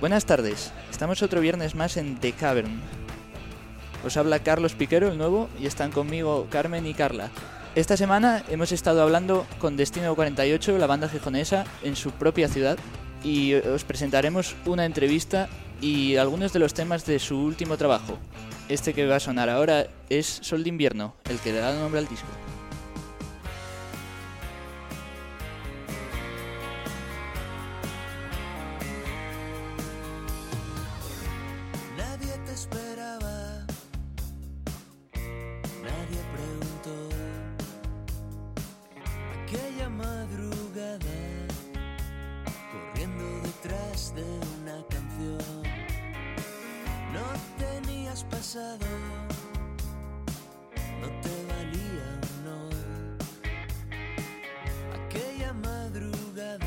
Buenas tardes, estamos otro viernes más en The Cavern. Os habla Carlos Piquero, el nuevo, y están conmigo Carmen y Carla. Esta semana hemos estado hablando con Destino 48, la banda gijonesa, en su propia ciudad, y os presentaremos una entrevista y algunos de los temas de su último trabajo. Este que va a sonar ahora es Sol de Invierno, el que le da nombre al disco. Tenías pasado, no te valía no. Aquella madrugada,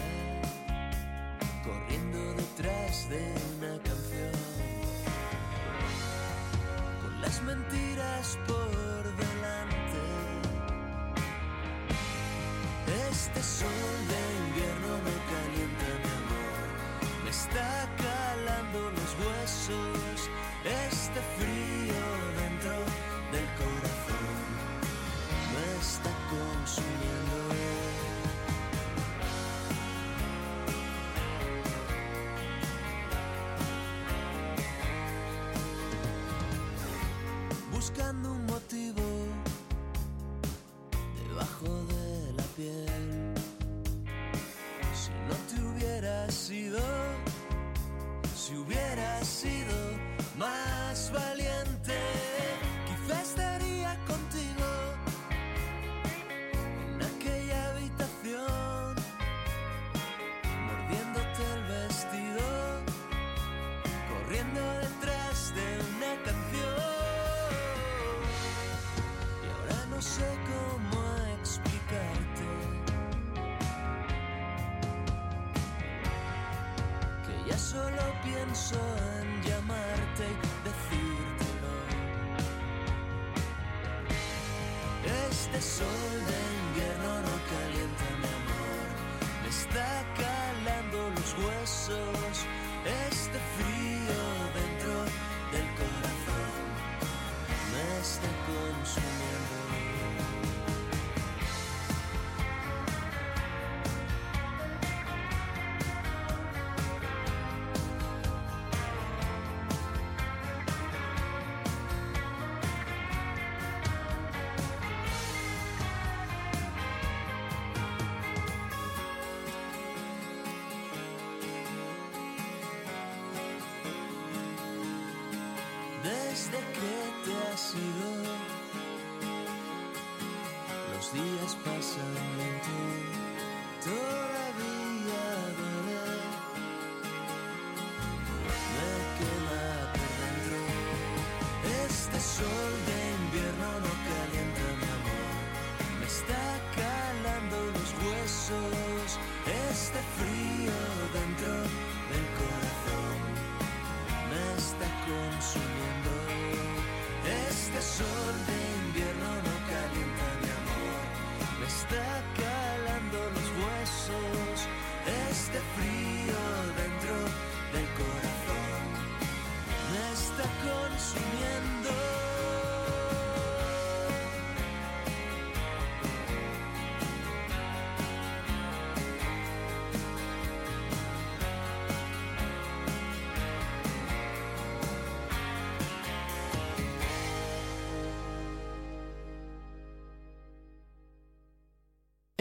corriendo detrás de una canción con las mentiras por Este sol de invierno no calienta mi amor, me está calando los huesos, este frío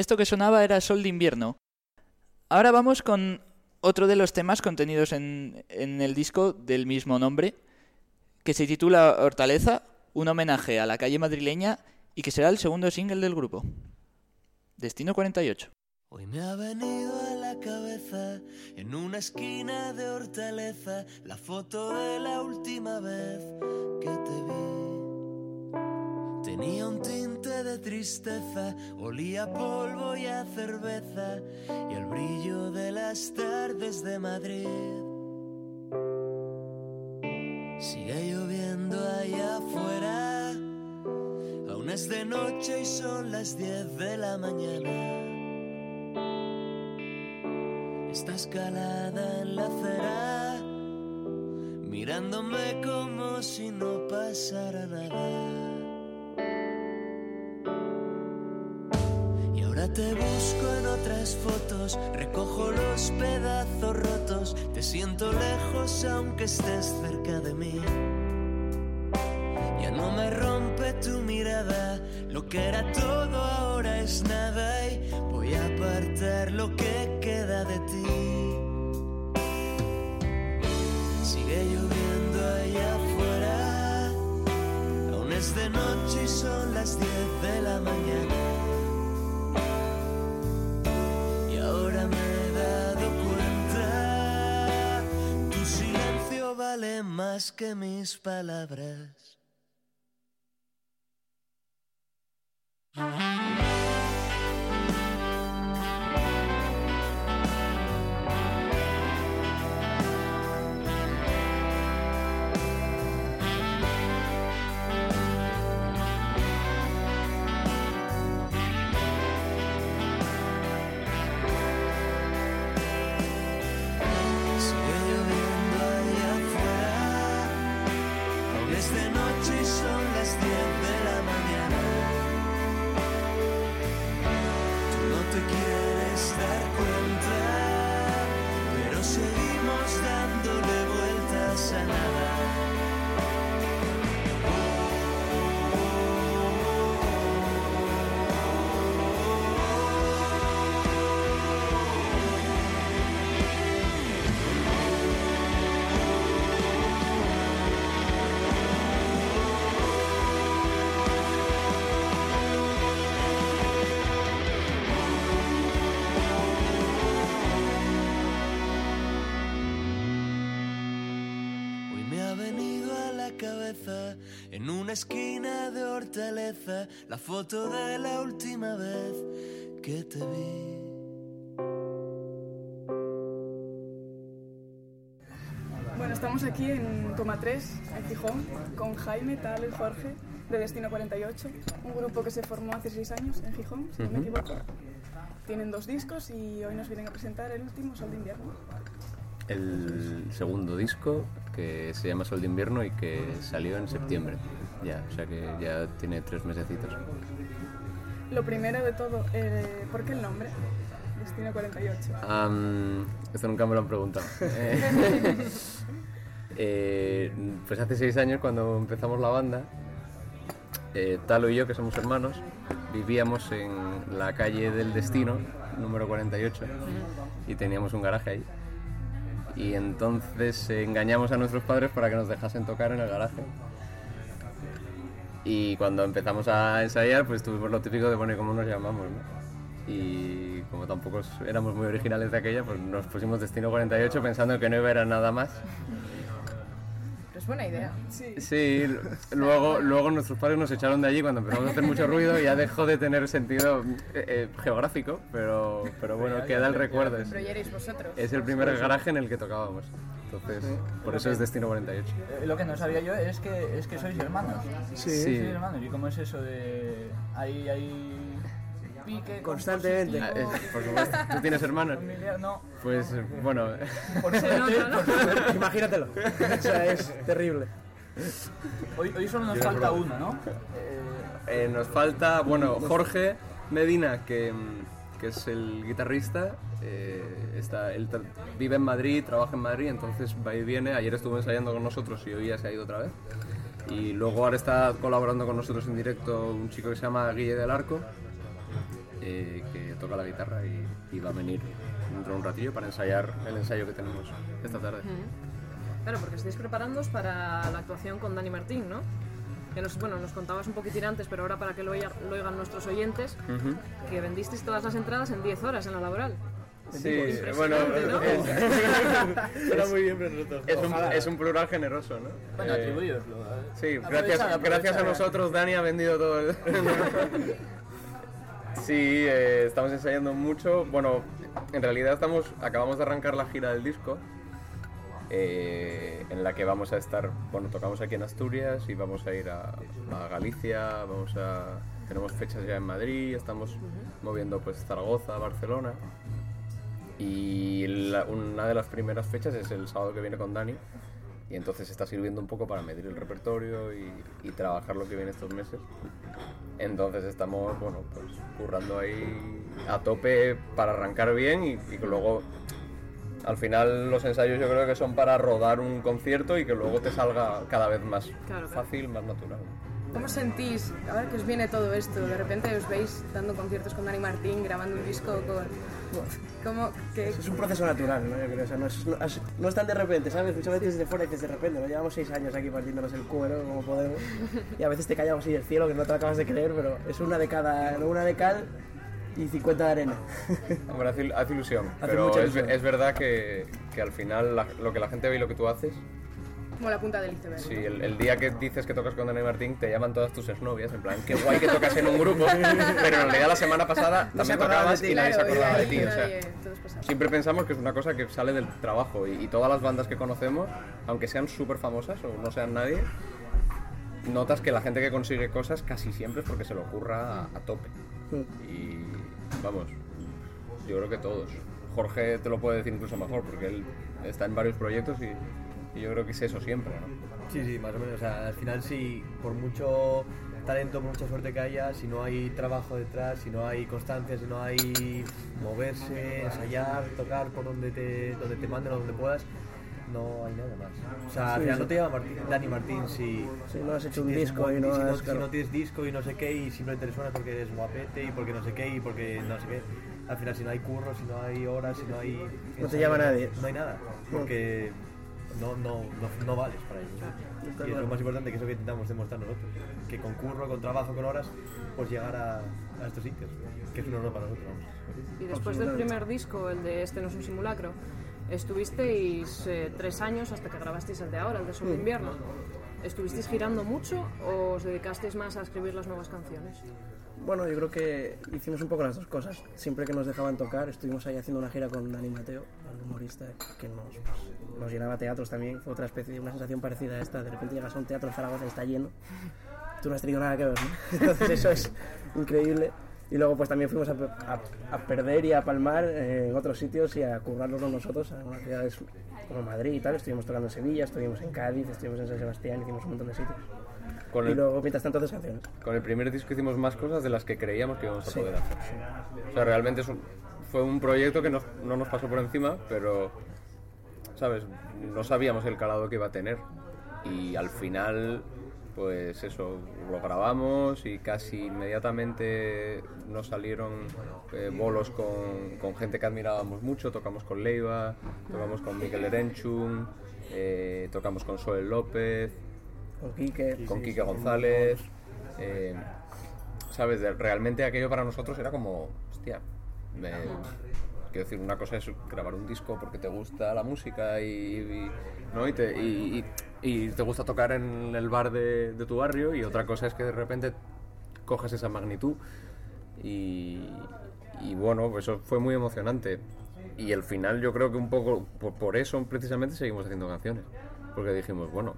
Esto que sonaba era Sol de Invierno. Ahora vamos con otro de los temas contenidos en, en el disco del mismo nombre, que se titula Hortaleza, un homenaje a la calle madrileña y que será el segundo single del grupo. Destino 48. Hoy me ha venido a la cabeza en una esquina de Hortaleza la foto de la última vez que te vi. Tenía un tinte de tristeza, olía a polvo y a cerveza y el brillo de las tardes de Madrid. Sigue lloviendo allá afuera, aún es de noche y son las 10 de la mañana. Está escalada en la acera, mirándome como si no pasara nada. Ahora te busco en otras fotos, recojo los pedazos rotos, te siento lejos aunque estés cerca de mí. Ya no me rompe tu mirada, lo que era todo ahora es nada y voy a apartar lo que queda de ti. Sigue lloviendo allá afuera, aún es de noche y son las 10 de la mañana. Vale más que mis palabras. Cabeza en una esquina de Hortaleza la foto de la última vez que te vi. Bueno, estamos aquí en Toma 3, en Gijón, con Jaime, Tal y Jorge, de Destino 48, un grupo que se formó hace seis años en Gijón, si no me equivoco. Tienen dos discos y hoy nos vienen a presentar el último, Sol de Invierno. el segundo disco que se llama Sol de Invierno y que salió en septiembre. Ya, o sea que ya tiene tres mesecitos. Lo primero de todo, eh, ¿por qué el nombre? Destino 48. Am, esto nunca me lo han preguntado. Eh, eh, pues hace seis años cuando empezamos la banda, eh, Talo y yo, que somos hermanos, vivíamos en la calle del Destino, número 48, y teníamos un garaje ahí. Y entonces engañamos a nuestros padres para que nos dejasen tocar en el garaje. Y cuando empezamos a ensayar, pues tuvimos lo típico de, bueno, ¿y cómo nos llamamos? Y como tampoco éramos muy originales de aquella, pues nos pusimos Destino 48 pensando que no iba a ir a nada más. Es buena idea. Sí, Sí, luego, luego nuestros padres nos echaron de allí cuando empezamos a hacer mucho ruido y ya dejó de tener sentido eh, eh, geográfico, pero, pero bueno, queda el recuerdo. Es, Pero ya erais vosotros. es el primer garaje en el que tocábamos. Entonces, por eso es Destino 48. Eh, Lo que no sabía yo es que, es que sois hermanos. Sí. Sois hermanos. ¿Y cómo es eso de. Hay, hay pique Constantemente. Ah, compositivo, es- por supuesto. ¿Tú tienes hermanos? No. Pues bueno, Por suerte, por suerte. Imagínatelo. O sea, es terrible. Hoy, hoy solo nos falta uno, ¿no? Eh, eh, nos falta, bueno, Jorge Medina, que, mm, que es el guitarrista. eh, está, él vive en Madrid, trabaja en Madrid, entonces va y viene. Ayer estuvo ensayando con nosotros y hoy ya se ha ido otra vez. Y luego ahora está colaborando con nosotros en directo un chico que se llama Guille del Arco, eh, que toca la guitarra y, y va a venir dentro de un ratillo para ensayar el ensayo que tenemos esta tarde. Claro, porque estáis preparándoos para la actuación con Dani Martín, ¿no? Que nos, bueno, nos contabas un poquitín antes, pero ahora para que lo, oiga- lo oigan nuestros oyentes, Ujú. que vendisteis todas las entradas en 10 horas en la laboral. Sí, bueno, ¿no? es, muy bien, pero es un, es un plural generoso, ¿no? Bueno, Eh, atribuyoslo. Sí, Aprovechad, gracias, gracias a nosotros Dani ha vendido todo. el- sí, eh, estamos ensayando mucho. Bueno, en realidad estamos acabamos de arrancar la gira del disco, eh, en la que vamos a estar, bueno, tocamos aquí en Asturias y vamos a ir a, Galicia, vamos a tenemos fechas ya en Madrid, estamos moviendo pues Zaragoza, Barcelona. Y una de las primeras fechas es el sábado que viene con Dani. Y entonces está sirviendo un poco para medir el repertorio y, y trabajar lo que viene estos meses. Entonces estamos, bueno, pues currando ahí a tope para arrancar bien y, y que luego, al final, los ensayos yo creo que son para rodar un concierto y que luego te salga cada vez más Claro, claro. fácil, más natural. ¿Cómo sentís, ahora que os viene todo esto, de repente os veis dando conciertos con Dani Martín, grabando un disco con... ¿Cómo? ¿Qué? Es un proceso natural, ¿no? Yo creo, o sea, no, es, no, es- no es tan de repente, ¿sabes? Muchas veces desde fuera dices de repente, ¿no? Llevamos seis años aquí partiéndonos el cuero como podemos y a veces te callamos así del cielo que no te lo acabas de creer, pero es una de cada, no una de cal y 50 de arena. Hombre, hace, hace ilusión, Hace pero mucha es, ilusión. es verdad que, que al final la- lo que la gente ve y lo que tú haces Como la punta del iceberg. Sí, el, el día que dices que tocas con Dani Martín te llaman todas tus exnovias, en plan, qué guay que tocas en un grupo, pero en realidad la semana pasada No se también tocabas ti. y nadie se Claro, acordaba de ti. O sea, siempre pensamos que es una cosa que sale del trabajo y, y todas las bandas que conocemos, aunque sean súper famosas o no sean nadie, notas que la gente que consigue cosas casi siempre es porque se lo ocurra a, a tope. Y vamos, yo creo que todos. Jorge te lo puede decir incluso mejor porque él está en varios proyectos y, y yo creo que es eso siempre. ¿no? Sí, sí, más o menos. O sea, al final sí, por mucho talento, por mucha suerte que haya, si no hay trabajo detrás, si no hay constancia, si no hay moverse, ensayar, tocar por donde te, donde te manden o donde puedas, no hay nada más. O sea, al Sí, final sí. no te llama Martín- Dani Martín si, Si no has hecho si un disco y no si has... si claro. no tienes disco y no sé qué y simplemente te suena porque eres guapete y porque no sé qué y porque no sé qué. Al final si no hay curro, si no hay horas, si no hay... No te llama nadie. No hay nada, porque no, no, no, no vales para ello. Está Y es lo más importante que es lo que intentamos demostrar nosotros. Que con curro, con trabajo, con horas, pues llegar a, a estos sitios. Que es un honor para nosotros, vamos. Y después del primer disco, el de Este no es un simulacro, estuvisteis eh, tres años hasta que grabasteis el de ahora, el de Solo Invierno. ¿Estuvisteis girando mucho o os dedicasteis más a escribir las nuevas canciones? Bueno, yo creo que hicimos un poco las dos cosas. Siempre que nos dejaban tocar, estuvimos ahí haciendo una gira con Dani Mateo, el humorista, que nos, pues, nos llenaba teatros también. Fue otra especie una sensación parecida a esta. De repente llegas a un teatro en Zaragoza y está lleno. Tú no has tenido nada que ver, ¿no? Entonces eso es increíble. Y luego pues también fuimos a, a- a perder y a palmar en otros sitios y a currárnoslo nosotros a unas ciudades como Madrid y tal. Estuvimos tocando en Sevilla, estuvimos en Cádiz, estuvimos en San Sebastián, hicimos un montón de sitios. Con Y luego mientras tanto haces canciones. con el primer disco hicimos más cosas de las que creíamos que íbamos a poder hacer. O sea, realmente es un- fue un proyecto que nos- no nos pasó por encima, pero, ¿sabes? No sabíamos el calado que iba a tener. Y al final, pues eso, lo grabamos y casi inmediatamente nos salieron eh, bolos con, con gente que admirábamos mucho. Tocamos con Leiva, tocamos con Miguel Erenchun, eh, tocamos con Soel López, Con Quique. con Quique González. eh, ¿Sabes? De- realmente aquello para nosotros era como, hostia, me- quiero decir, una cosa es grabar un disco porque te gusta la música y, y- ¿no? y, te, y- y- y te gusta tocar en el bar de, de tu barrio y otra cosa es que de repente cojas esa magnitud y, y bueno, pues eso fue muy emocionante. Y al final yo creo que un poco por, por eso precisamente seguimos haciendo canciones. Porque dijimos, bueno,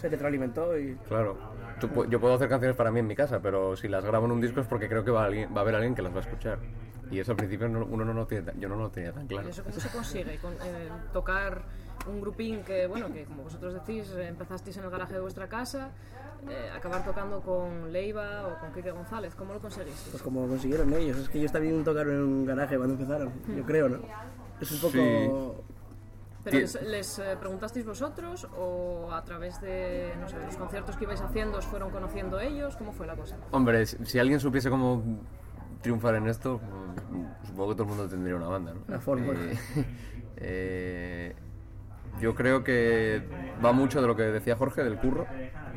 Se retroalimentó y Claro. Tú yo puedo hacer canciones para mí en mi casa, pero si las grabo en un disco es porque creo que va, alguien- va a haber alguien que las va a escuchar. Y eso al principio no- uno no lo tiene, tan- yo no lo tenía tan claro. ¿Y eso cómo se consigue? Con, eh, tocar un grupín que, bueno, que como vosotros decís, eh, empezasteis en el garaje de vuestra casa, eh, acabar tocando con Leiva o con Quique González, ¿cómo lo conseguisteis? pues como consiguieron ellos. Es que ellos también tocaron en un garaje cuando empezaron, yo creo, ¿no? Es un poco... Sí. ¿Pero les, les, eh, preguntasteis vosotros o a través de, no sé, de los conciertos que ibais haciendo os fueron conociendo ellos? ¿Cómo fue la cosa? Hombre, si, si alguien supiese cómo triunfar en esto, mm, supongo que todo el mundo tendría una banda, ¿no? La fórmula. Eh, eh, yo creo que va mucho de lo que decía Jorge, del curro.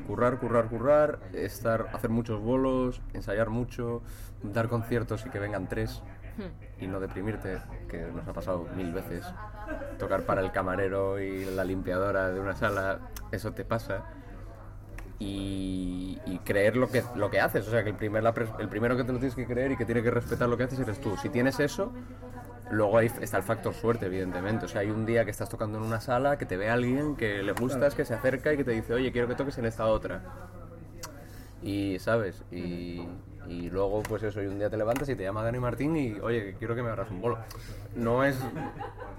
Currar, currar, currar, estar, hacer muchos bolos, ensayar mucho, dar conciertos y que vengan tres y no deprimirte, que nos ha pasado mil veces. Tocar para el camarero y la limpiadora de una sala, eso te pasa. Y, creer lo que, lo que haces, o sea que el, primer, la el primero que te lo tienes que creer y que tiene que respetar lo que haces eres tú. Si tienes eso, Luego está el factor suerte, evidentemente. O sea, hay un día que estás tocando en una sala, que te ve alguien, que le gustas, que se acerca y que te dice, oye, quiero que toques en esta otra. Y, ¿sabes? Y, y luego, pues eso, y un día te levantas y te llama Dani Martín y, oye, quiero que me hagas un bolo. No es...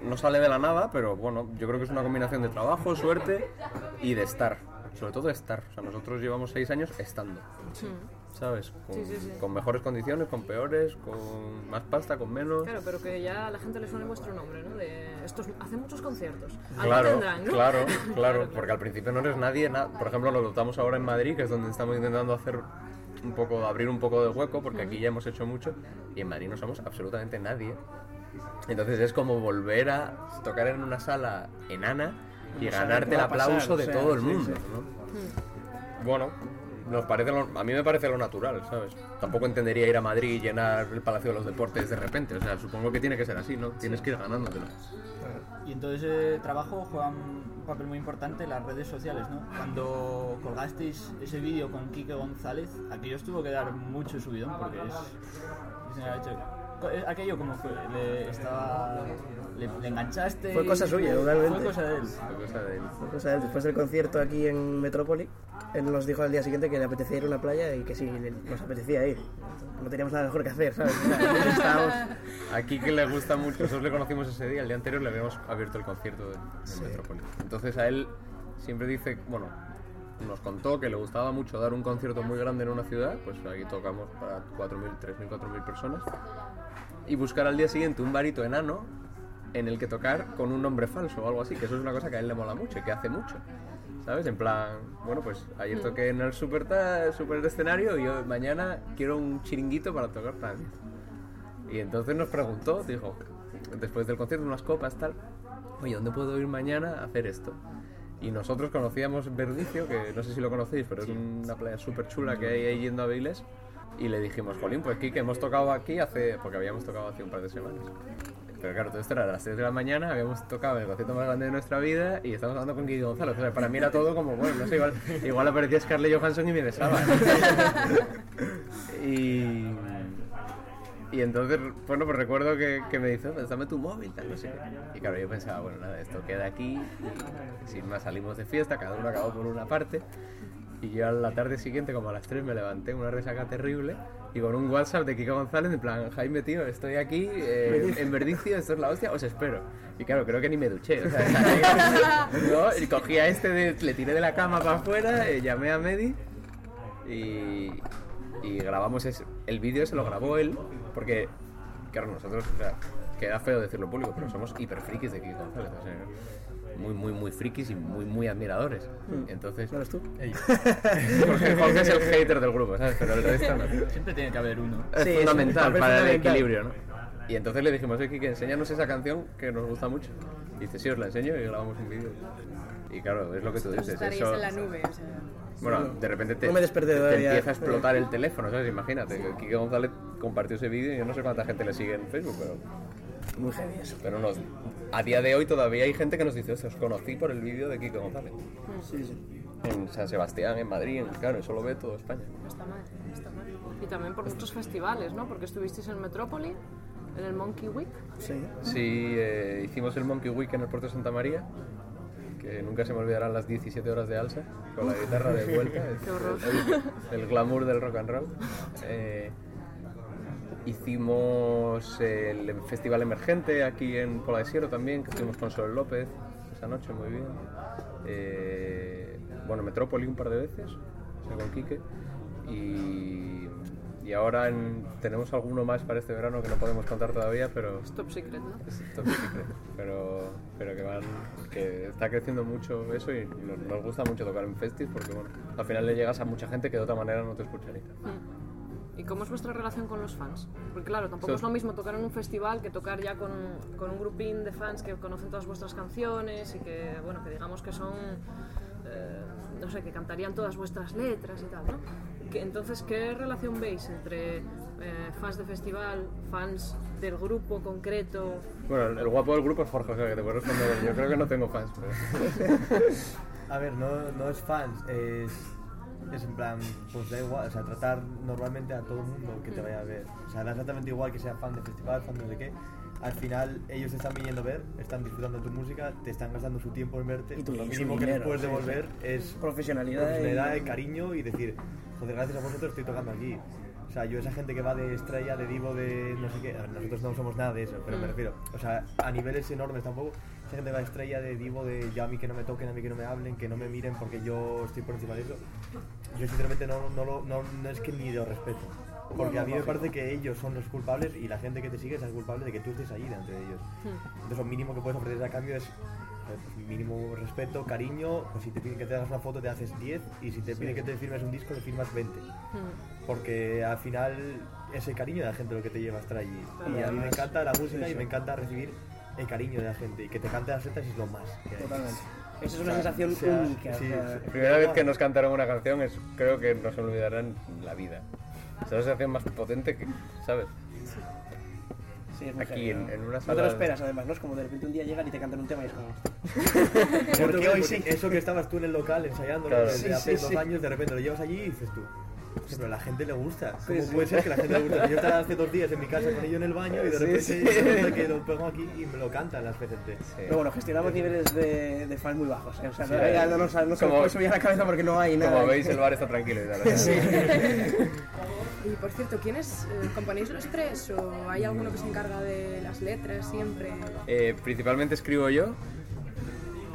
No sale de la nada, pero bueno, yo creo que es una combinación de trabajo, suerte y de estar. Sobre todo de estar. O sea, nosotros llevamos seis años estando. ¿Sabes? Con, Sí, sí, sí. con mejores condiciones, con peores, con más pasta, con menos. Claro, pero que ya a la gente le suene vuestro nombre, ¿no? De estos hace muchos conciertos. Claro, tendrán, ¿no? claro, claro, porque al principio no eres nadie, na- por ejemplo lo notamos ahora en Madrid, que es donde estamos intentando hacer un poco, abrir un poco de hueco, porque aquí ya hemos hecho mucho, y en Madrid no somos absolutamente nadie. Entonces es como volver a tocar en una sala enana y No ganarte el pasar, aplauso de o sea, todo el sí, mundo, sí. ¿no? Bueno, nos parece lo- a mí me parece lo natural, ¿sabes? Tampoco entendería ir a Madrid y llenar el Palacio de los Deportes de repente, o sea, supongo que tiene que ser así, ¿no? Tienes que ir ganándotelo. Y en todo ese trabajo juegan un papel muy importante las redes sociales, ¿no? Cuando colgasteis ese vídeo con Quique González, aquello os tuvo que dar mucho subidón porque es... es- eh, Aquello como fue, le, estaba, le, le enganchaste. Fue cosa suya, totalmente. Fue cosa de él. Fue cosa de él. O sea, después del concierto aquí en Metrópoli, él nos dijo al día siguiente que le apetecía ir a una playa y que sí, le- nos apetecía ir. No teníamos nada mejor que hacer, ¿sabes? Estábamos... Aquí que le gusta mucho, nosotros le conocimos ese día, el día anterior le habíamos abierto el concierto de, de Metrópoli. Entonces a él siempre dice, bueno, nos contó que le gustaba mucho dar un concierto muy grande en una ciudad, pues aquí tocamos para 4.000, 3.000, 4.000 personas, y buscar al día siguiente un barito enano en el que tocar con un nombre falso o algo así, que eso es una cosa que a él le mola mucho y que hace mucho. ¿Sabes? En plan, bueno, pues ayer toqué en el super, super escenario y yo mañana quiero un chiringuito para tocar mí. Y entonces nos preguntó, dijo, después del concierto, unas copas, tal, oye, ¿dónde puedo ir mañana a hacer esto? Y nosotros conocíamos Verdicio, que no sé si lo conocéis, pero es una playa súper chula que hay ahí yendo a Viles. Y le dijimos, Jolín, pues Kike, hemos tocado aquí hace, porque habíamos tocado hace un par de semanas. Pero claro, todo esto era a las 3 de la mañana, habíamos tocado el concierto más grande de nuestra vida y estamos hablando con Kike González. O sea, para mí era todo como, bueno, no sé, igual, igual aparecía Scarlett Johansson y me besaba. y, y entonces, bueno, pues recuerdo que, que me dice, dame tu móvil, tal, no sé qué. Y claro, yo pensaba, bueno, nada, esto queda aquí, sin más salimos de fiesta, cada uno acabó por una parte. Y yo a la tarde siguiente, como a las 3, me levanté una resaca terrible y con un WhatsApp de Kiko González, en plan, Jaime, tío, estoy aquí eh, en Verdicio, esto es la hostia, os espero. Y claro, creo que ni me duché. O sea, ¿no? Y cogí a este, de- le tiré de la cama para afuera, eh, llamé a Medi y, y grabamos ese- el vídeo, se lo grabó él, porque, claro, nosotros, o sea, queda feo decirlo público, pero somos hiper frikis de Kiko González. O sea, muy, muy, muy frikis y muy, muy admiradores. Entonces, ¿No eres tú? Jorge, Jorge es el hater del grupo, ¿sabes? Pero el resto no. Siempre tiene que haber uno. Es Sí, es fundamental un papel para el equilibrio, ¿no? Y entonces le dijimos, oye, Kike, enséñanos esa canción que nos gusta mucho. Y dice, sí, os la enseño y grabamos un vídeo. Y claro, es lo que tú dices. Estaréis Eso, en la nube, o sea. bueno, de repente te, No me te todavía. empieza a explotar el teléfono, ¿sabes? Imagínate, que Kike González compartió ese vídeo y yo no sé cuánta gente le sigue en Facebook, pero, Muy eso. pero nos, a día de hoy todavía hay gente que nos dice, "Hostia, os conocí por el vídeo de Kike González. Sí, sí. En San Sebastián, en Madrid, en, claro, eso lo ve todo España. No está mal, no está mal. Y también por muchos festivales, ¿no? Porque estuvisteis en Metrópoli, en el Monkey Week. Sí. Sí, eh, hicimos el Monkey Week en el puerto de Santa María, que nunca se me olvidarán las 17 horas de alza, con la guitarra de vuelta, el, Qué horror. el- el glamour del rock and roll. Eh, hicimos el Festival Emergente aquí en Pola de Siero también, que estuvimos con Sol López esa noche, muy bien. Eh, bueno, Metrópoli un par de veces, o sea, con Quique. Y, y ahora en- tenemos alguno más para este verano que no podemos contar todavía, pero Es top secret, ¿no? es top secret, pero, pero que van que está creciendo mucho eso y nos, nos gusta mucho tocar en festis porque bueno, al final le llegas a mucha gente que de otra manera no te escucharía. ¿Y cómo es vuestra relación con los fans? Porque claro, tampoco So- es lo mismo tocar en un festival que tocar ya con, con un grupín de fans que conocen todas vuestras canciones y que, bueno, que digamos que son, eh, no sé, que cantarían todas vuestras letras y tal, ¿no? Que- entonces, ¿qué relación veis entre eh, fans de festival, fans del grupo concreto? Bueno, el, el guapo del grupo es Jorge, o sea, que te puedo responder. Yo creo que no tengo fans, pero... A ver, no, no es fans, es, es en plan, pues da igual, o sea, tratar normalmente a todo el mundo que te vaya a ver. O sea, da exactamente igual que sea fan de festival, fan de no sé qué. Al final, ellos te están viniendo a ver, están disfrutando de tu música, te están gastando su tiempo en verte. Y tu- lo y mínimo que les puedes devolver sí. es Profesionalidad profesionalidad y- y cariño y decir, joder, gracias a vosotros estoy tocando aquí. O sea, yo esa gente que va de estrella, de divo, de no sé qué, nosotros no somos nada de eso, pero me refiero, o sea, a niveles enormes tampoco, esa gente va de estrella, de divo, de yo a mí que no me toquen, a mí que no me hablen, que no me miren porque yo estoy por encima de eso. Yo sinceramente no, no, lo- no, no es que ni lo respeto. Porque a mí me parece que ellos son los culpables y la gente que te sigue es el culpable de que tú estés ahí delante de ellos. Entonces lo mínimo que puedes ofrecer a cambio es pues, mínimo respeto, cariño, pues si te piden que te hagas una foto te haces 10 y si te piden que te firmes un disco le firmas 20. Porque al final es el cariño de la gente lo que te lleva a estar allí. Y a mí me encanta la música y me encanta recibir el cariño de la gente y que te cante las letras es lo más. que hay. Totalmente. Esa es una O sea, sensación o sea, única. o sí, sea, sí. Primera vez que nos cantaron una canción es, creo que nos olvidarán la vida. Es la sensación más potente que, ¿sabes? sí, es muy Aquí en, una No te sala... lo esperas, además, ¿no? Es como de repente un día llegan y te cantan un tema y es como... ¿Por qué hoy hoy sí? Eso que estabas tú en el local ensayando Claro. desde Sí, hace sí, dos sí. años, de repente lo llevas allí y dices tú. "Hostia, Pero a la gente le gusta. Sí, ¿Cómo sí. puede ser que la gente le gusta? Yo estaba hace dos días en mi casa con ellos en el baño y de Sí, repente sí. que lo pongo aquí y me lo cantan las gente. Pero bueno, gestionamos niveles de, de fans muy bajos. ¿eh? O sea, Sí. no nos, no se puede subir a la cabeza porque no hay nada. Como veis, el bar está tranquilo y sea, Y por cierto, ¿quiénes eh, componéis los tres o hay alguno que se encarga de las letras siempre? Eh, principalmente escribo yo,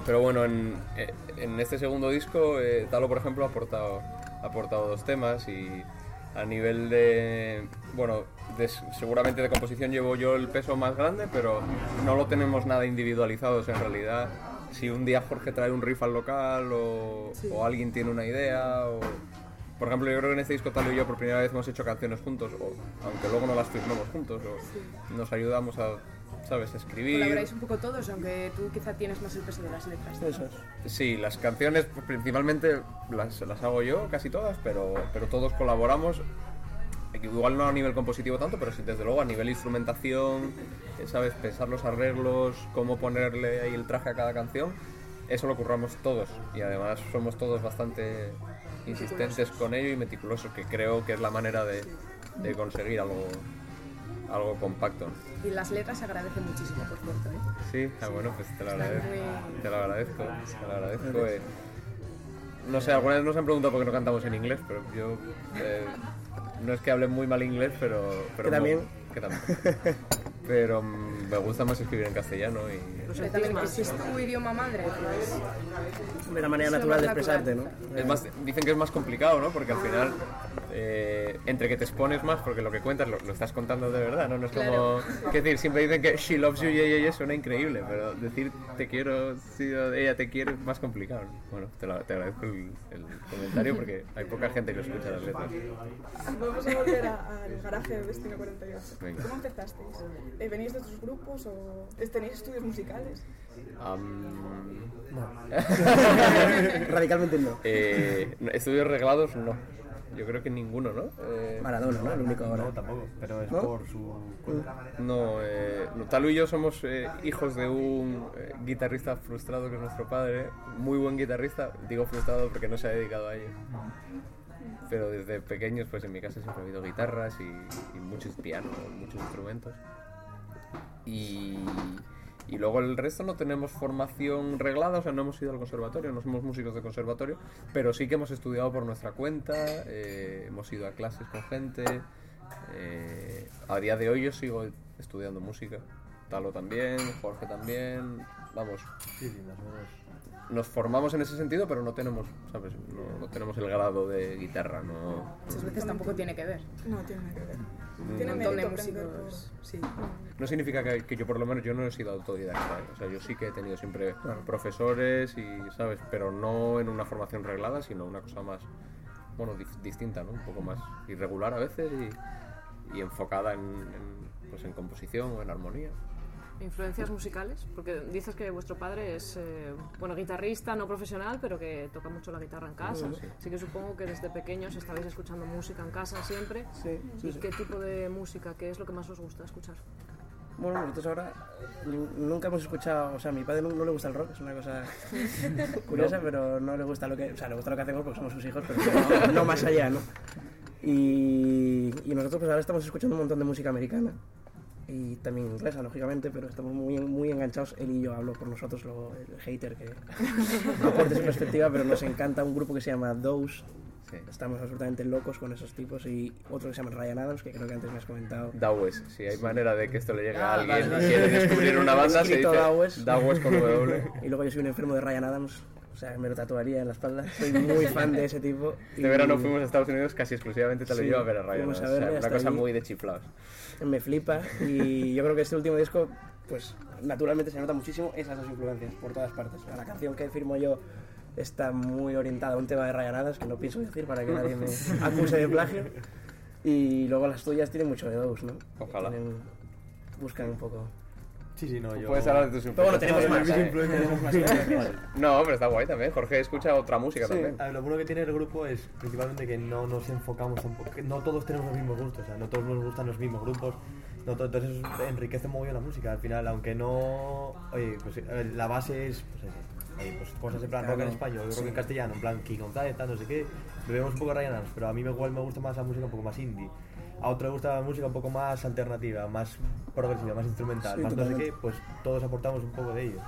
pero bueno, en, eh, en este segundo disco, eh, Talo, por ejemplo, ha aportado, ha aportado dos temas y a nivel de, bueno, de- seguramente de composición llevo yo el peso más grande, pero no lo tenemos nada individualizado, o sea, en realidad, si un día Jorge trae un riff al local o, o alguien tiene una idea o... Por ejemplo, yo creo que en este disco Talo y yo por primera vez hemos hecho canciones juntos, o, aunque luego no las firmamos juntos, o nos ayudamos a, ¿sabes?, escribir. Colaboráis un poco todos, aunque tú quizá tienes más el peso de las letras. Eso es. Sí, las canciones pues, principalmente las, las hago yo, casi todas, pero, pero todos colaboramos. Igual no a nivel compositivo tanto, pero sí desde luego a nivel instrumentación, ¿sabes? Pensar los arreglos, cómo ponerle ahí el traje a cada canción, eso lo curramos todos. Y además somos todos bastante insistentes con ello y meticulosos, que creo que es la manera de, de conseguir algo, algo compacto. Y las letras se agradecen muchísimo, por cierto. ¿eh? Sí, ah, bueno, pues te lo agradezco. muy- Te lo agradezco, te lo agradezco. eh. No sé, algunas nos han preguntado por qué no cantamos en inglés, pero yo eh, no es que hable muy mal inglés, pero... pero Que también. que también. Pero mm, me gusta más escribir en castellano y... Pero también que si es tu idioma madre, pues... De la manera lo natural de expresarte, ¿no? Es más, dicen que es más complicado, ¿no? Porque al final, eh, entre que te expones más, porque lo que cuentas lo, lo estás contando de verdad, ¿no? No es Claro. como... Que decir, siempre dicen que she loves you, yeah, yeah, yeah, suena increíble, pero decir te quiero, o ella te quiere es más complicado. ¿no? Bueno, te, lo- te agradezco el, el comentario porque hay poca gente que escucha las letras. Vamos a volver a- al garaje de Destino 48. Venga. ¿Cómo empezasteis? Eh, ¿Venís de otros grupos o tenéis estudios musicales? Am, Radicalmente no. eh, estudios reglados, no. Yo creo que ninguno, ¿no? Eh, Maradona, ¿no? El único ahora. No, tampoco, pero es ¿No? por su cuenta. No, eh, no, Talo y yo somos eh, hijos de un eh, guitarrista frustrado que es nuestro padre, muy buen guitarrista, digo frustrado porque no se ha dedicado a ello. Pero desde pequeños, pues en mi casa siempre ha habido guitarras y, y muchos pianos, muchos instrumentos. Y, y luego el resto no tenemos formación reglada, o sea, no hemos ido al conservatorio, no somos músicos de conservatorio, pero sí que hemos estudiado por nuestra cuenta, eh, hemos ido a clases con gente. eh, a día de hoy yo sigo estudiando música, Talo también, Jorge también, vamos, Sí, sí, más o menos. Nos formamos en ese sentido, pero no tenemos, ¿sabes? No, no tenemos el grado de guitarra, no, Muchas veces tampoco tiene que ver. No, tiene nada que ver. Un Tiene montón de músicos. Sí. No significa que, que yo por lo menos yo no he sido autodidacta, ¿eh? o sea, yo sí que he tenido siempre profesores y, ¿sabes? Pero no en una formación reglada, sino una cosa más bueno, dif- distinta, ¿no? Un poco más irregular a veces y, y enfocada en, en, pues en composición o en armonía. Influencias musicales, porque dices que vuestro padre es eh, bueno guitarrista no profesional, pero que toca mucho la guitarra en casa. Mm, sí. Así que supongo que desde pequeños estabais escuchando música en casa siempre. Sí, sí, ¿Y sí. qué tipo de música? ¿Qué es lo que más os gusta escuchar? Bueno, nosotros ahora nu- nunca hemos escuchado, o sea, a mi padre no, no le gusta el rock, es una cosa curiosa, pero no le gusta lo que, o sea, le gusta lo que hacemos porque somos sus hijos, pero no, no más allá, ¿no? Y, y nosotros pues ahora estamos escuchando un montón de música americana y también inglesa, lógicamente, pero estamos muy, muy enganchados, él y yo hablo por nosotros, luego el hater que no aporte su perspectiva, pero nos encanta un grupo que se llama Those, Sí. estamos absolutamente locos con esos tipos y otro que se llama Ryan Adams, que creo que antes me has comentado. Dawes, si hay manera de que esto le llegue a Ah, alguien vale. y quiere descubrir una banda, se dice Dawes. Dawes con W. Y luego yo soy un enfermo de Ryan Adams, sea, me lo tatuaría en la espalda. Soy muy fan de ese tipo. Este y verano fuimos a Estados Unidos casi exclusivamente tal Sí, y yo a ver a Ryan. o sea, una cosa allí. muy de chiflados. Me flipa y yo creo que este último disco, pues naturalmente se nota muchísimo esas dos influencias por todas partes. O la canción que firmo yo está muy orientada a un tema de Ryan Adams, que no pienso decir para que nadie me acuse de plagio. Y luego las tuyas tienen mucho de Dose, ¿no? Ojalá. Tienen- buscan un poco... Sí, sí, no, yo... Puedes hablar de tus bueno, influencias. tenemos más, mis ¿eh? Tenemos más. No, pero está guay también. Jorge escucha otra música Sí. también. A ver, lo bueno que tiene el grupo es principalmente que no nos enfocamos tampoco, no todos tenemos los mismos gustos, o sea, no todos nos gustan los mismos grupos, no entonces enriquece muy bien la música al final, aunque no, oye, pues ver, la base es, pues, pues cosas en plan rock en español, rock sí. en castellano, en plan King González, tal, no sé qué, bebemos un poco Ryan Adams, pero a mí igual me gusta más la música un poco más indie. A otro le gusta la música un poco más alternativa, más progresiva, más instrumental, Sí, más no sé qué, pues todos aportamos un poco de ello.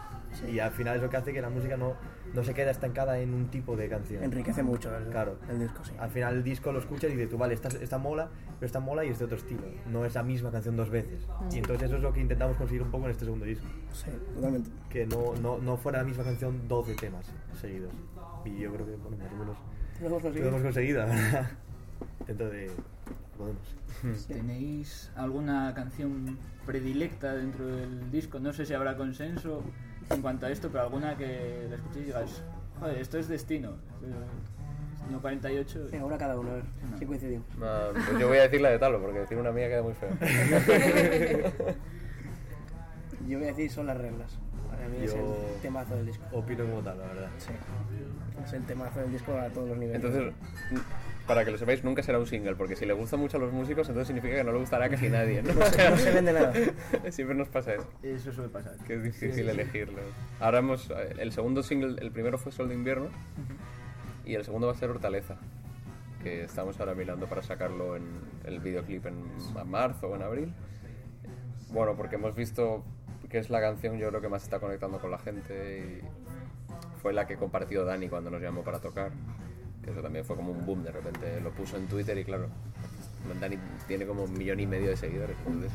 Y al final es lo que hace que la música no, no se quede estancada en un tipo de canción. Enriquece mucho el, Claro. el disco, sí. Al final el disco lo escuchas y dices tú, vale, esta, esta mola, pero esta mola y es de otro estilo. No es la misma canción dos veces. Y entonces eso es lo que intentamos conseguir un poco en este segundo disco. Sí, totalmente. Que no, no, no fuera la misma canción 12 temas seguidos. Y yo creo que, bueno, más o menos Lo hemos lo conseguido. hemos conseguido. Dentro de... Podemos. ¿Tenéis alguna canción predilecta dentro del disco? No sé si habrá consenso en cuanto a esto, pero alguna que la escuchéis y digáis, joder, esto es Destino. Destino 48. Venga, ahora cada uno, a ver No. si coincidimos. Ah, pues yo voy a decir la de Talo, porque decir una mía queda muy feo. Yo voy a decir son las reglas. Para mí es Yo- el temazo del disco. Opino como tal, la verdad. Sí. Es el temazo del disco a todos los niveles. Entonces, para que lo sepáis, nunca será un single, porque si le gusta mucho a los músicos, entonces significa que no le gustará a casi nadie. ¿no? no, se, no se vende nada. Siempre nos pasa eso, Eso suele pasar. que es difícil Sí. elegirlo. Ahora hemos, el segundo single, el primero fue Sol de Invierno, y el segundo va a ser Hortaleza, que estamos ahora mirando para sacarlo en el videoclip en marzo o en abril. Bueno, porque hemos visto que es la canción yo creo que más está conectando con la gente y fue la que compartió Dani cuando nos llamó para tocar. Que eso también fue como un boom de repente. Lo puso en Twitter y claro, Dani tiene como un millón y medio de seguidores. Entonces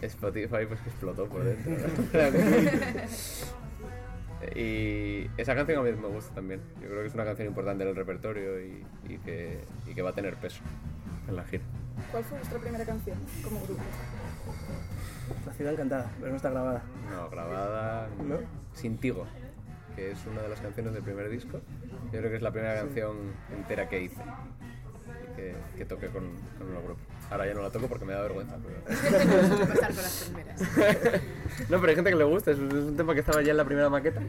Spotify pues que explotó por dentro. y esa canción a mí me gusta también. Yo creo que es una canción importante en el repertorio y, y que, y que va a tener peso en la gira. ¿Cuál fue vuestra primera canción como grupo? La ciudad encantada, pero no está grabada. No, grabada ¿No? Sin Tigo, que es una de las canciones del primer disco. Yo creo que es la primera canción entera que hice que, que toqué con, con el grupo. Ahora ya no la toco porque me da vergüenza. pero- Suele pasar con las primeras. no, pero hay gente que le gusta, es, un- es un tema que estaba ya en la primera maqueta.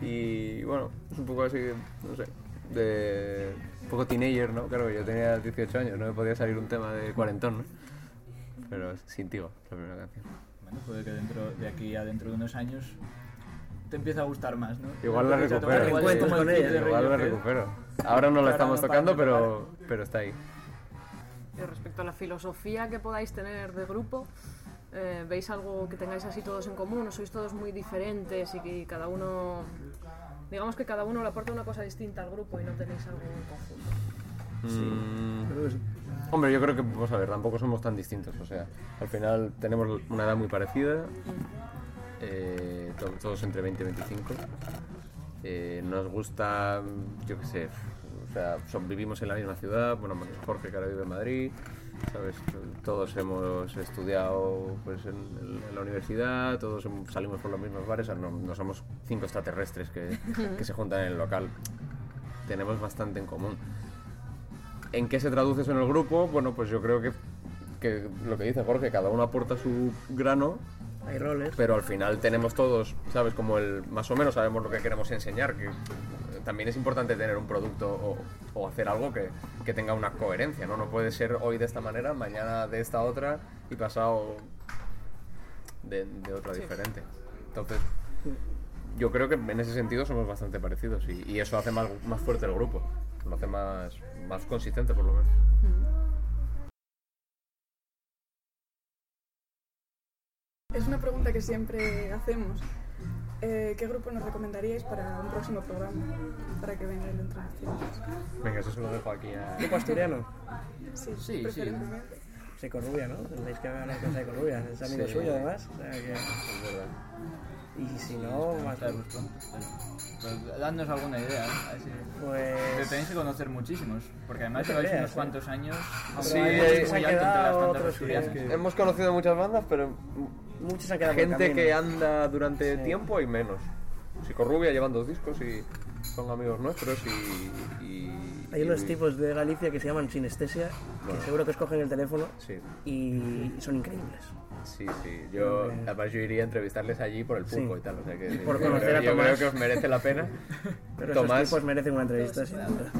Y bueno, es un poco así, no sé, de un poco teenager, ¿no? Claro, yo tenía 18 años, no me podía salir un tema de cuarentón, ¿no? Pero es Sin Tigo, la primera canción. Bueno, puede que dentro de aquí a dentro de unos años te empiece a gustar más, ¿no? Igual la recupero. igual con ella, Igual la recupero. Ahora no la estamos no tocando, pero, pero está ahí. Y respecto a la filosofía que podáis tener de grupo, eh, ¿veis algo que tengáis así todos en común o sois todos muy diferentes y que cada uno, digamos que cada uno le aporta una cosa distinta al grupo y no tenéis algo en conjunto? Mm, Creo que sí. Hombre, yo creo que, vamos a ver, tampoco somos tan distintos. O sea, al final tenemos una edad muy parecida, eh, to- todos entre 20 y 25. Eh, nos gusta, yo qué sé, o sea, son- vivimos en la misma ciudad. Bueno, Jorge, que ahora vive en Madrid. ¿sabes? Todos hemos estudiado pues, en, en la universidad, todos salimos por los mismos bares, no, no somos cinco extraterrestres que, que se juntan en el local. Tenemos bastante en común. ¿En qué se traduce eso en el grupo? Bueno, pues yo creo que, que lo que dice Jorge, cada uno aporta su grano, Hay roles. pero al final tenemos todos, ¿sabes? Como el más o menos sabemos lo que queremos enseñar, que eh, también es importante tener un producto o, o hacer algo que, que tenga una coherencia, ¿no? No puede ser hoy de esta manera, mañana de esta otra y pasado de, de otra diferente. Entonces, yo creo que en ese sentido somos bastante parecidos y, y eso hace más, más fuerte el grupo, lo hace más, más consistente por lo menos. Es una pregunta que siempre hacemos. Eh, ¿Qué grupo nos recomendaríais para un próximo programa? Para que venga el entrevistado. Venga, eso se lo dejo aquí a... ¿Grupo asturiano? Sí, Sí, sí. preferentemente. Seco Rubia, ¿no? Tendréis que hablar con Seco Rubia. Es amigo Sí. suyo, además. O sea que... Es verdad. Y si no, más... Claro, pues. Pues dadnos alguna idea. Pues... tenéis que conocer muchísimos, porque además No lleváis creas, unos ¿eh? cuantos años. Sí, muy alto se han entre las quedado bandas otros asturianas. que- Hemos conocido muchas bandas, pero Muchos se han quedado gente que anda durante Sí. tiempo y menos. Psicorrubia llevan dos discos y son amigos nuestros y... y- Hay unos tipos de Galicia que se llaman sinestesia, Bueno. que seguro que escogen el teléfono Sí, y son increíbles. sí, sí. Yo, además yo iría a entrevistarles allí por el Sí. pulpo y tal. O sea que, por yo conocer a yo Tomás. creo que os merece la pena. Pero Tomás, esos tipos merecen una entrevista, sin duda.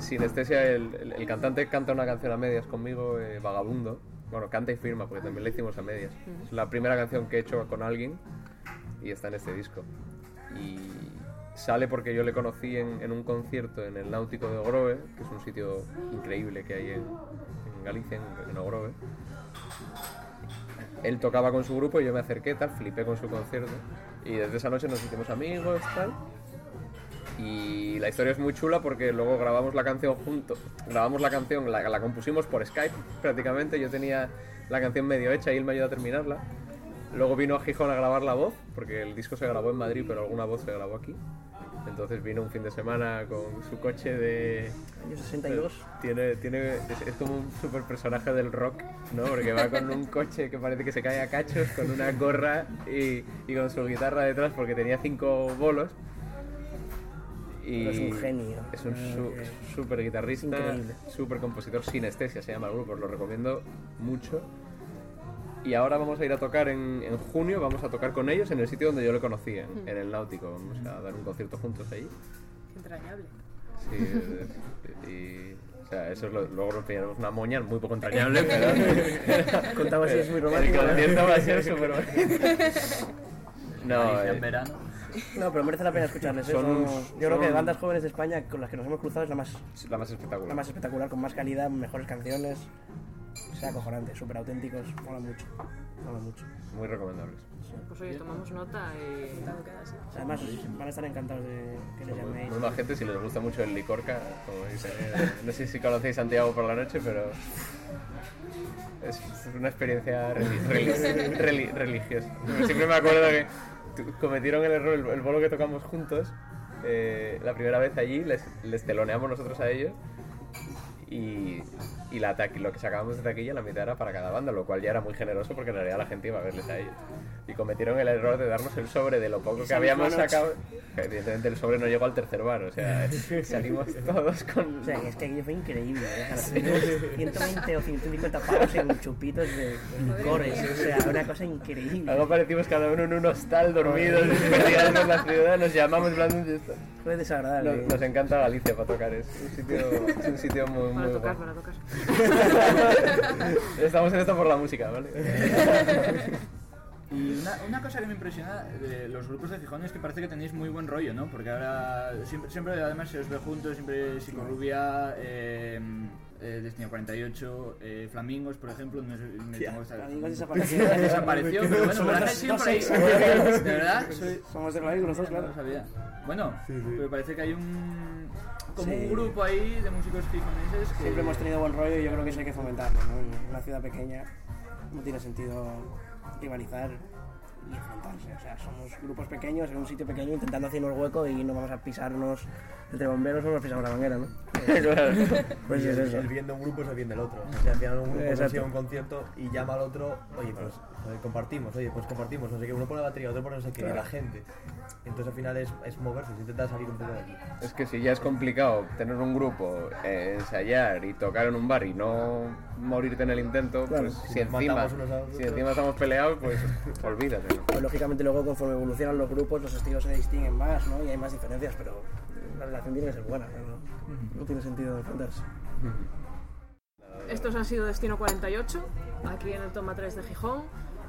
Sinestesia, el, el- el cantante canta una canción a medias conmigo, eh, Vagabundo. Bueno, canta y firma, porque también la hicimos a medias. Es la primera canción que he hecho con alguien y está en este disco. Y sale porque yo le conocí en, un concierto en el Náutico de Ogrove, que es un sitio increíble que hay en, Galicia, en, en. Él tocaba con su grupo y yo me acerqué, tal, flipé con su concierto. Y desde esa noche nos hicimos amigos, tal. Y la historia es muy chula porque luego grabamos la canción juntos. Grabamos la canción, la, la compusimos por Skype prácticamente. Yo tenía la canción medio hecha y él me ayudó a terminarla. Luego vino a Gijón a grabar la voz, porque el disco se grabó en Madrid, pero alguna voz se grabó aquí. Entonces vino un fin de semana con su coche de... Año 62. Tiene, tiene, es, es como un super personaje del rock, ¿no? Porque va con un coche que parece que se cae a cachos, con una gorra y, y con su guitarra detrás porque tenía cinco bolos. Y Pero es un genio. Es un Eh, su- que- súper guitarrista, súper compositor, Sinestesia se llama el grupo, os lo recomiendo mucho. Y ahora vamos a ir a tocar en, en junio, vamos a tocar con ellos en el sitio donde yo le conocí, en, en el Náutico. Vamos a dar un concierto juntos ahí. Entrañable. Sí, eh, y, o sea, eso es lo- luego nos pillaremos una moña muy poco entrañable, pero... Contaba así, es muy romántico. El concierto va a ser súper No, eh, en verano. No, pero merece la pena escucharles. ¿eh? Son Son- yo creo que de son- bandas jóvenes de España con las que nos hemos cruzado es la más, la más espectacular. la más espectacular, con más calidad, mejores canciones. Sea, acojonante, súper auténticos, mola mucho. Mola mucho. Muy recomendables. Pues oye, tomamos nota y... Además, van a estar encantados de que les llaméis. Muy más gente si les gusta mucho el licorca, como dicen. eh, No sé si conocéis Santiago por la noche, pero es es una experiencia reli- reli- reli- religiosa. Siempre me acuerdo que cometieron el error, el, el bolo que tocamos juntos, eh, la primera vez allí, les, les teloneamos nosotros a ellos y, y la lo que sacábamos de taquilla la mitad era para cada banda, lo cual ya era muy generoso porque en realidad la gente iba a verles a ellos. Y cometieron el error de darnos el sobre de lo poco que habíamos sacado. Que evidentemente el sobre no llegó al tercer bar, o sea, salimos todos con... O sea, es que aquello fue increíble. ¿eh? Dimos 120 o 150 pavos en chupitos de licores. O sea, una cosa increíble. Luego aparecimos cada uno en un hostal dormidos, en la ciudad, nos llamamos hablando de esto. Fue desagradable. Nos, nos encanta Galicia para tocar, es un sitio, es un sitio muy, Para muy tocar, guay. para tocar. Estamos en esto por la música, ¿vale? Y una, cosa que me impresiona de los grupos de Gijón es que parece que tenéis muy buen rollo, ¿no? Porque ahora siempre, siempre además se os ve juntos, siempre Psicorrubia, eh, eh, Destino 48, eh, Flamingos, por ejemplo. Me Tía, tengo que estar- Flamingos desapareció. Desapareció, pero bueno, hace siempre ex. ¿De verdad? Soy- Somos de Flamingos los dos, no claro. lo sabía. Bueno, pero parece que hay un como Sí. un grupo ahí de músicos gijoneses que Siempre hemos tenido buen rollo y yo creo que eso hay que fomentarlo. ¿no? En una ciudad pequeña no tiene sentido rivalizar y enfrentarse. O sea, somos grupos pequeños en un sitio pequeño intentando hacernos hueco y no vamos a pisarnos entre bomberos, no nos pisamos la manguera, ¿no? claro. Pues es eso. El bien de un grupo es el bien del otro. O sea, al final un grupo consigue un concierto y llama al otro, oye, pues compartimos, oye, pues compartimos, no sé qué, uno pone la batería, otro pone no sé qué, y la gente. Entonces al final es, es moverse, es intentar salir un poco de aquí. Es que si ya es complicado tener un grupo, eh, ensayar y tocar en un bar y no morirte en el intento, Claro. pues Si encima, otros. si estamos peleados, pues olvídate. ¿no? Pues, lógicamente luego conforme evolucionan los grupos los estilos se distinguen más, ¿no? Y hay más diferencias, pero la relación tiene que ser buena, ¿no? No tiene sentido enfrentarse. Estos han sido Destino 48, aquí en el Toma 3 de Gijón.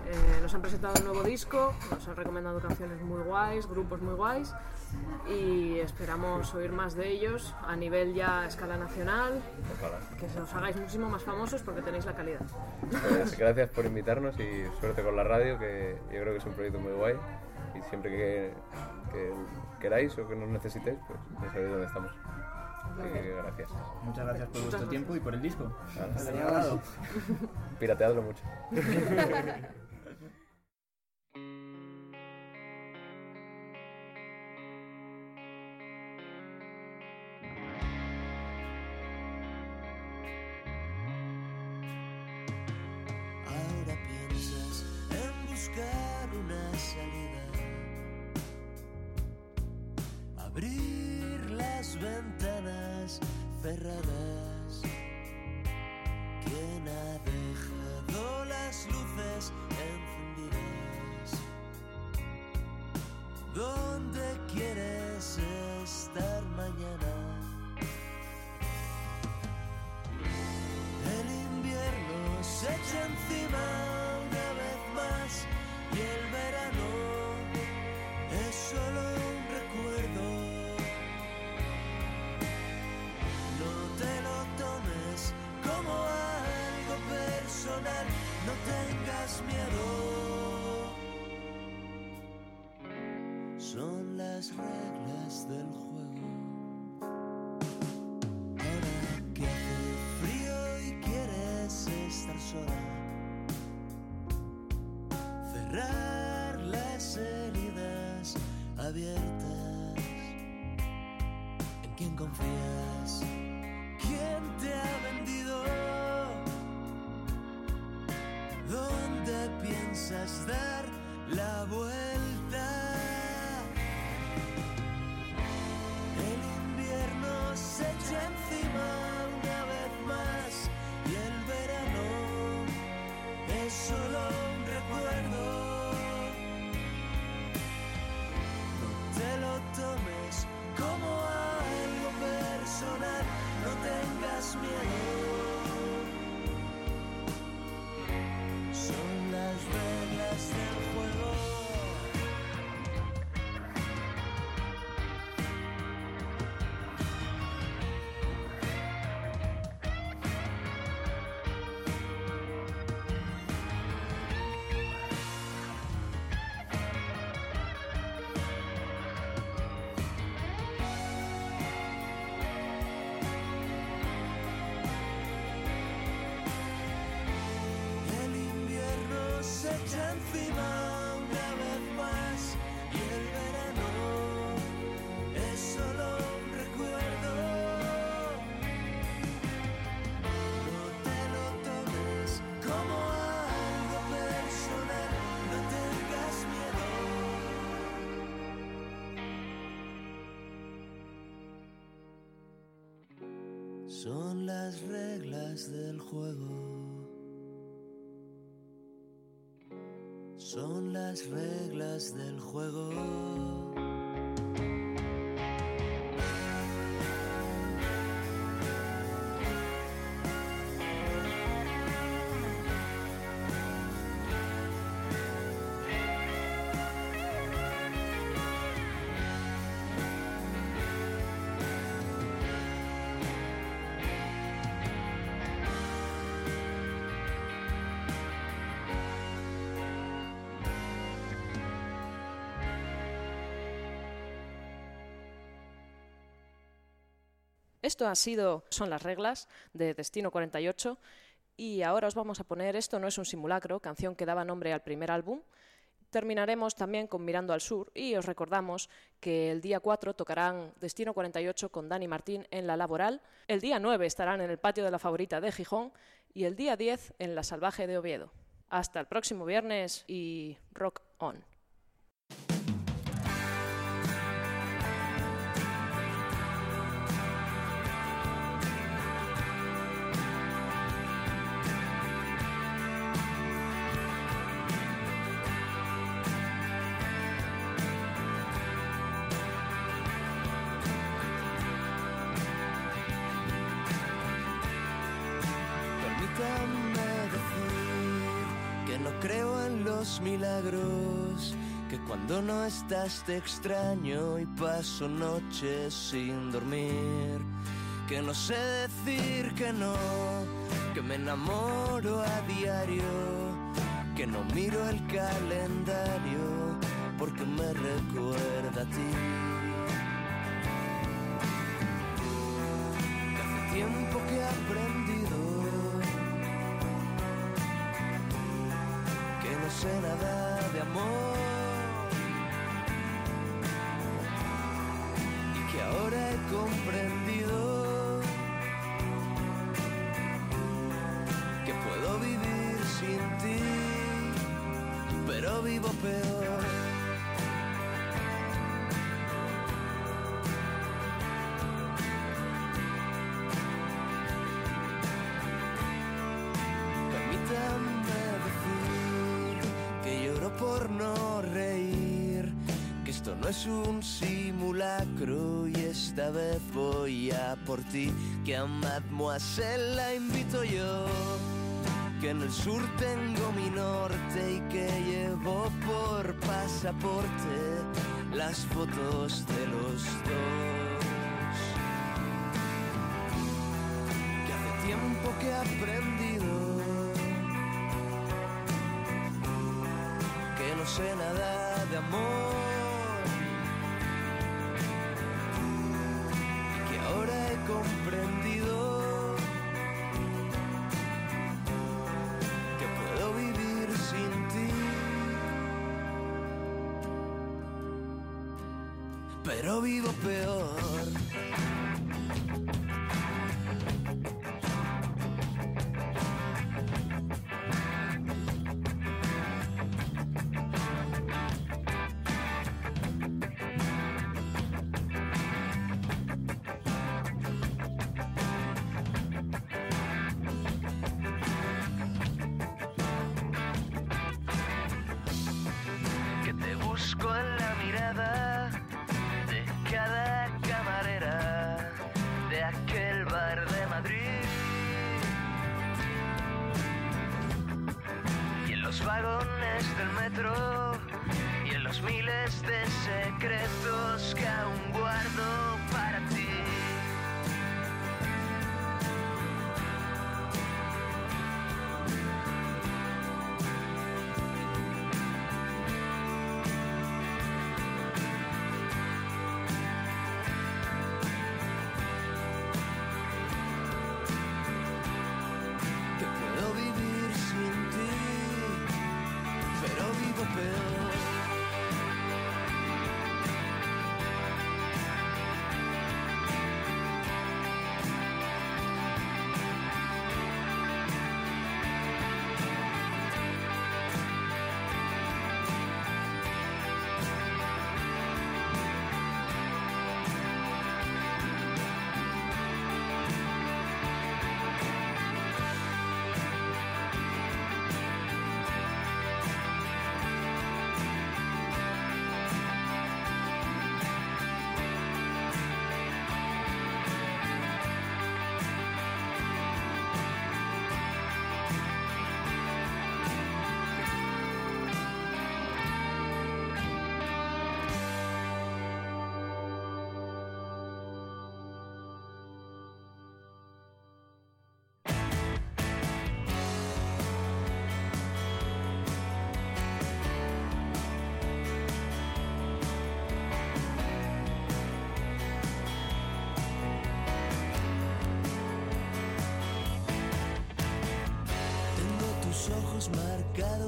Eh, nos han presentado un nuevo disco, nos han recomendado canciones muy guays, grupos muy guays y esperamos oír más de ellos a nivel ya a escala nacional, que se os hagáis muchísimo más famosos porque tenéis la calidad. Pues gracias por invitarnos y suerte con la radio, que yo creo que es un proyecto muy guay. Y siempre que, que queráis o que nos necesitéis, pues ya sabéis dónde estamos. Así que gracias. Muchas gracias por vuestro tiempo y por el disco. Pirateadlo mucho. buscar una salida. Abrir las ventanas cerradas. ¿Quién ha dejado las luces encendidas? ¿Dónde cerrar las heridas abiertas. ¿En quién confías? ¿Quién te ha vendido? ¿Dónde piensas dar la vuelta? Son las reglas del juego. Son las reglas del juego. Esto ha sido Son las reglas de Destino 48 y ahora os vamos a poner Esto no es un simulacro, canción que daba nombre al primer álbum Terminaremos también con Mirando al Sur y os recordamos que el día 4 tocarán Destino 48 con Dani Martín en La Laboral, el día 9 estarán en el patio de la favorita de Gijón y el día 10 en La Salvaje de Oviedo. Hasta el próximo viernes y rock on. Que no creo en los milagros, que cuando no estás te extraño y paso noches sin dormir, que no sé decir que no, que me enamoro a diario, que no miro el calendario porque me recuerda a ti. Tiempo que he nada de amor y que ahora he comprendido que puedo vivir sin ti, pero vivo peor. Es un simulacro y esta vez voy a por ti, que a Mademoiselle la invito yo, que en el sur tengo mi norte y que llevo por pasaporte las fotos de los dos. que hace tiempo que he aprendido que no sé nada de amor Pero vivo peor.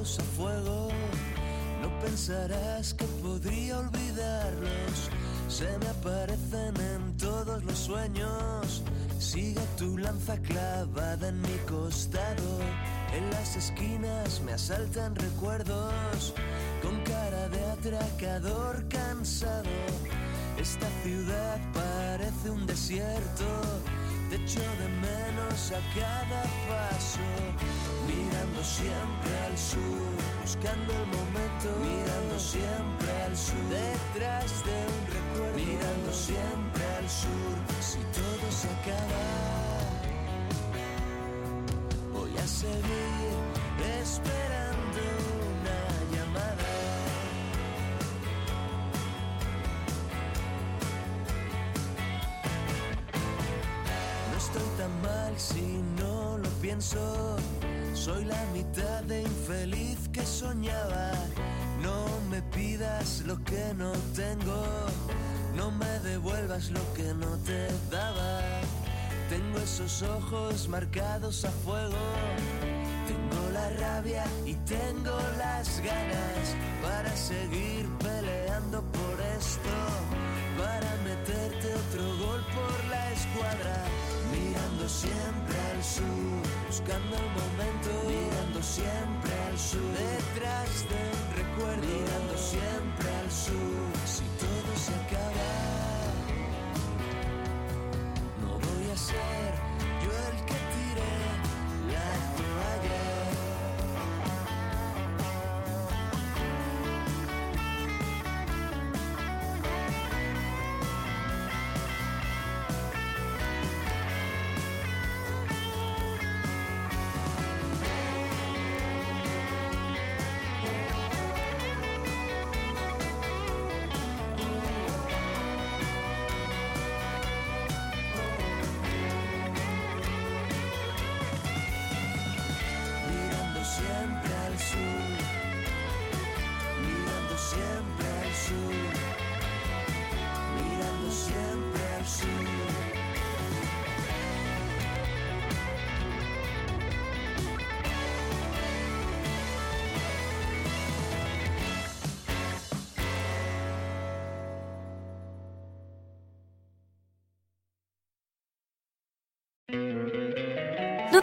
A fuego, No pensarás que podría olvidarlos. Se me aparecen en todos los sueños. Sigue tu lanza clavada en mi costado. En las esquinas me asaltan recuerdos. Con cara de atracador cansado. Esta ciudad parece un desierto. Te echo de menos a cada paso. Mirando siempre al sur, buscando el momento. Mirando siempre al sur, detrás de un recuerdo. Mirando siempre al sur, si todo se acaba. Voy a seguir esperando Soy la mitad de infeliz que soñaba. No me pidas lo que no tengo. No me devuelvas lo que no te daba. Tengo esos ojos marcados a fuego. Tengo la rabia y tengo las ganas para seguir peleando por esto. Para meterte otro gol por la escuadra. Mirando siempre al sur, buscando el momento. Mirando siempre al sur, detrás del recuerdo. Mirando siempre al sur, si todo se acaba.